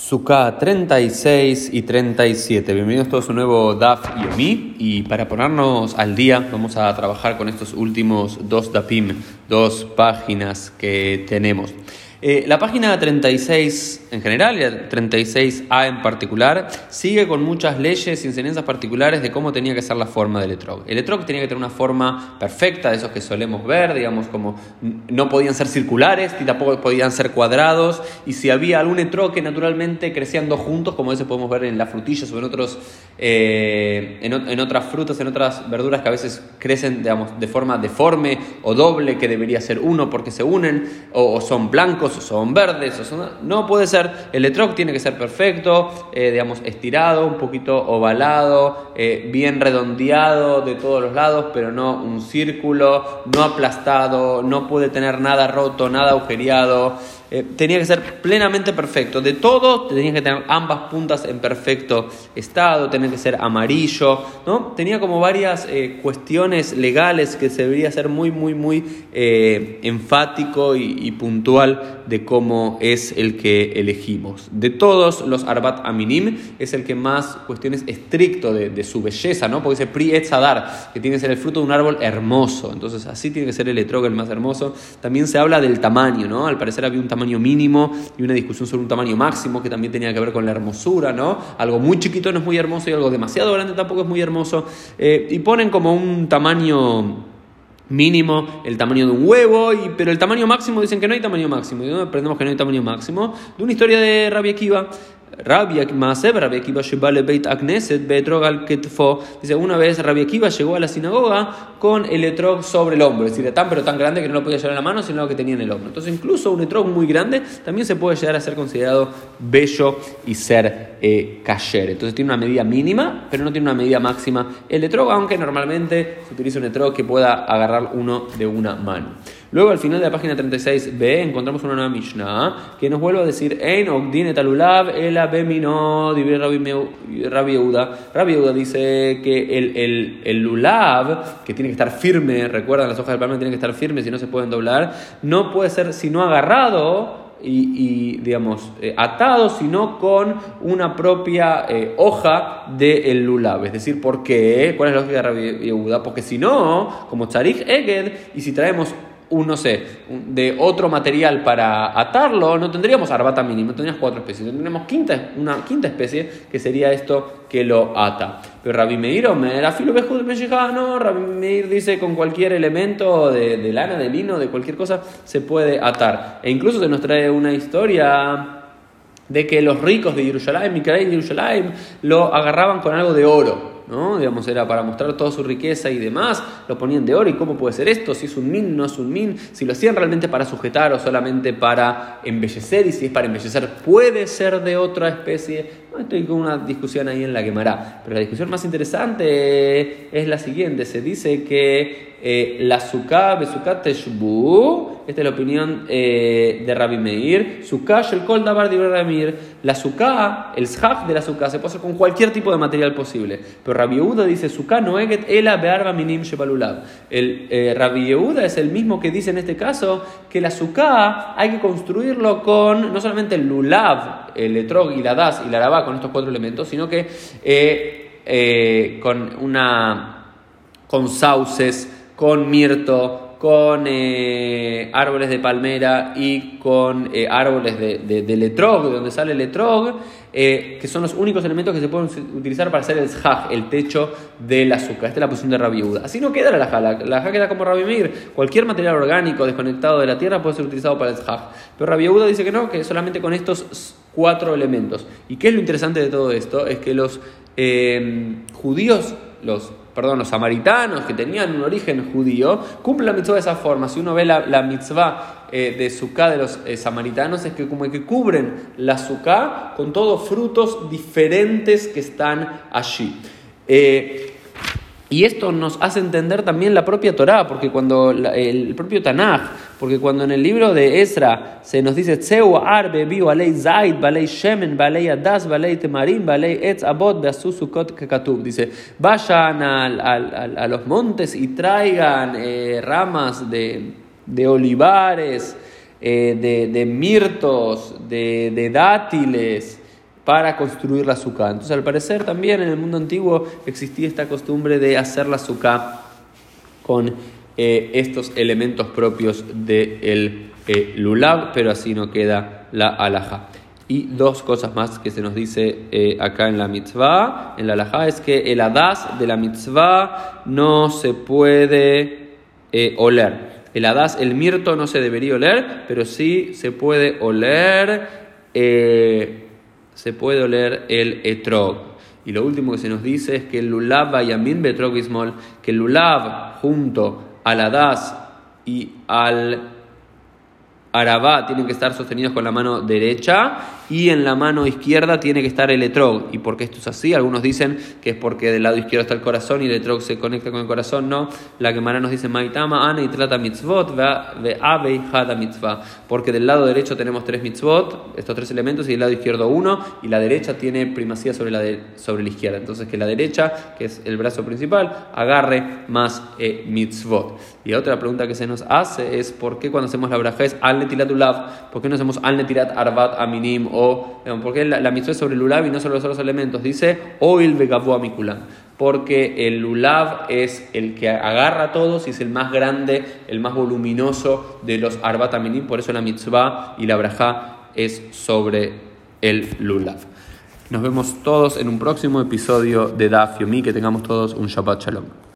Sukkah 36 y 37. Bienvenidos todos a un nuevo DAF Yomi. Y para ponernos al día, vamos a trabajar con estos últimos dos DAPIM, dos páginas que tenemos. Eh, la página 36 en general y la 36A en particular sigue con muchas leyes y enseñanzas particulares de cómo tenía que ser la forma del etrog. El etrog tenía que tener una forma perfecta, de esos que solemos ver, digamos, como no podían ser circulares y tampoco podían ser cuadrados. Y si había algún etrog que naturalmente crecían dos juntos, como ese podemos ver en las frutillas o en, otros, eh, en, otras frutas, en otras verduras que a veces crecen digamos, de forma deforme o doble, que debería ser uno porque se unen, o son blancos o son verdes, o son... no puede ser, el etrog tiene que ser perfecto, eh, digamos, estirado, un poquito ovalado, eh, bien redondeado de todos los lados, pero no un círculo, no aplastado, no puede tener nada roto, nada agujereado. Eh, tenía que ser plenamente perfecto. De todo, tenía que tener ambas puntas en perfecto estado, tenía que ser amarillo, ¿no? Tenía como varias eh, cuestiones legales que se debería ser muy, muy, muy eh, enfático y, puntual de cómo es el que elegimos. De todos los Arbat Aminim, es el que más cuestiones estricto de, su belleza, ¿no? Porque dice Pri Etzadar, que tiene que ser el fruto de un árbol hermoso. Entonces, así tiene que ser el etrog el más hermoso. También se habla del tamaño, ¿no? Al parecer había un tamaño tamaño mínimo y una discusión sobre un tamaño máximo que también tenía que ver con la hermosura, ¿no? Algo muy chiquito no es muy hermoso y algo demasiado grande tampoco es muy hermoso. Eh, y ponen como un tamaño mínimo el tamaño de un huevo, y, pero el tamaño máximo dicen que no hay tamaño máximo. ¿Y aprendemos que no hay tamaño máximo? De una historia de Akiva Rabbi Akiva Beit Agneset al Ketfo. Dice, una vez Rabbi Akiva llegó a la sinagoga con el etrog sobre el hombro, es decir, tan pero tan grande que no lo podía llevar en la mano, sino que tenía en el hombro. Entonces, incluso un etrog muy grande también se puede llegar a ser considerado bello y ser eh, Entonces, tiene una medida mínima, pero no tiene una medida máxima el etrog, aunque normalmente se utiliza un etrog que pueda agarrar uno de una mano. Luego, al final de la página 36b, encontramos una nueva Mishnah que nos vuelve a decir: Ein Ogdin et el abemino, Rabbi Yehuda. Rabbi Yehuda dice que el, el, el, lulav, que tiene que estar firme, recuerdan, las hojas del palma tienen que estar firmes y no se pueden doblar, no puede ser sino agarrado. Y, digamos, eh, atado, sino con una propia eh, hoja del lulav. Es decir, ¿por qué? ¿Cuál es la lógica de Rabbi Yehuda? Porque si no, como Tzarik Eged, y si traemos un, no sé, de otro material para atarlo, no tendríamos arbata mínimo, tendríamos cuatro especies, tendríamos quinta, una quinta especie que sería esto que lo ata. Pero Rabbi Meir, era filo no, Rabbi Meir dice con cualquier elemento de, lana, de lino, de cualquier cosa, se puede atar. E incluso se nos trae una historia de que los ricos de Jerusalén, Mikhail de Jerusalén, lo agarraban con algo de oro. ¿No? Digamos, era para mostrar toda su riqueza y demás, lo ponían de oro, ¿y cómo puede ser esto? Si es un min, no es un min, si lo hacían realmente para sujetar o solamente para embellecer, y si es para embellecer, puede ser de otra especie. Estoy con una discusión ahí en la quemará, pero la discusión más interesante es la siguiente, se dice que eh, la sukkah, besukkah teshbu, esta es la opinión eh, de Rabbi Meir, sukkah el kol dabar de Rabbi Meir, la sukkah, el shaf de la sukkah se puede hacer con cualquier tipo de material posible, pero Rabbi Yehuda dice sukkah no eget ela bearba minim shebalulav. El eh, Rabbi Yehuda es el mismo que dice en este caso que la sukkah hay que construirlo con no solamente el lulav, el etrog y la das y la arabá con estos cuatro elementos, sino que con una con sauces con mirto, con eh, árboles de palmera y con eh, árboles de, de, de, letrog, de donde sale el letrog, eh, que son los únicos elementos que se pueden utilizar para hacer el shaj, el techo del azúcar. Esta es la posición de Rabbi Así no queda la jaj, la, jaj queda como Rabbi Meir. Cualquier material orgánico desconectado de la tierra puede ser utilizado para el shaj. Pero Rabbi dice que no, que solamente con estos cuatro elementos. ¿Y qué es lo interesante de todo esto? Es que los judíos, los perdón, los samaritanos que tenían un origen judío, cumplen la mitzvah de esa forma. Si uno ve la, mitzvah eh, de Sukkah de los eh, samaritanos, es que como que cubren la Sukkah con todos frutos diferentes que están allí. Eh, y esto nos hace entender también la propia Torá, porque cuando el propio Tanaj, porque cuando en el libro de Ezra se nos dice Tseu arbe bio alei zaid, balei shemen, balei adas, balei temarim, balei etz abot, beasusukot kekatub. Dice, vayan a, los montes y traigan eh, ramas de, olivares, eh, de, mirtos, de dátiles, para construir la azúcar. Entonces, al parecer, también en el mundo antiguo existía esta costumbre de hacer la azúcar con eh, estos elementos propios del eh, lulav, pero así no queda la alhaja. Y dos cosas más que se nos dice eh, acá en la mitzvah, en la alhaja, es que el hadas de la mitzvah no se puede oler. El hadas, el mirto no se debería oler, pero sí se puede oler, se puede oler el etrog. Y lo último que se nos dice es que el lulav vayamin betrog que el lulav junto al hadas y al Arabá tienen que estar sostenidos con la mano derecha y en la mano izquierda tiene que estar el etrog. ¿Y por qué esto es así? Algunos dicen que es porque del lado izquierdo está el corazón y el etrog se conecta con el corazón. No, la Gemara nos dice Maitama, Ana y trata mitzvot, ve ave hada mitzvah. Porque del lado derecho tenemos tres mitzvot, estos tres elementos, y del lado izquierdo uno, y la derecha tiene primacía sobre la, sobre la izquierda. Entonces que la derecha, que es el brazo principal, agarre más eh, mitzvot. Y otra pregunta que se nos hace es ¿por qué cuando hacemos la braja es al netilat ulav? ¿Por qué no hacemos al netilat arbat aminim? O ¿por qué la, mitzvah es sobre el ulav y no sobre los otros elementos? Dice oil vegavu amikulam. Porque el ulav es el que agarra a todos y es el más grande, el más voluminoso de los arbat aminim. Por eso la mitzvah y la braja es sobre el lulav. Nos vemos todos en un próximo episodio de Daf Yomi. Que tengamos todos un Shabbat Shalom.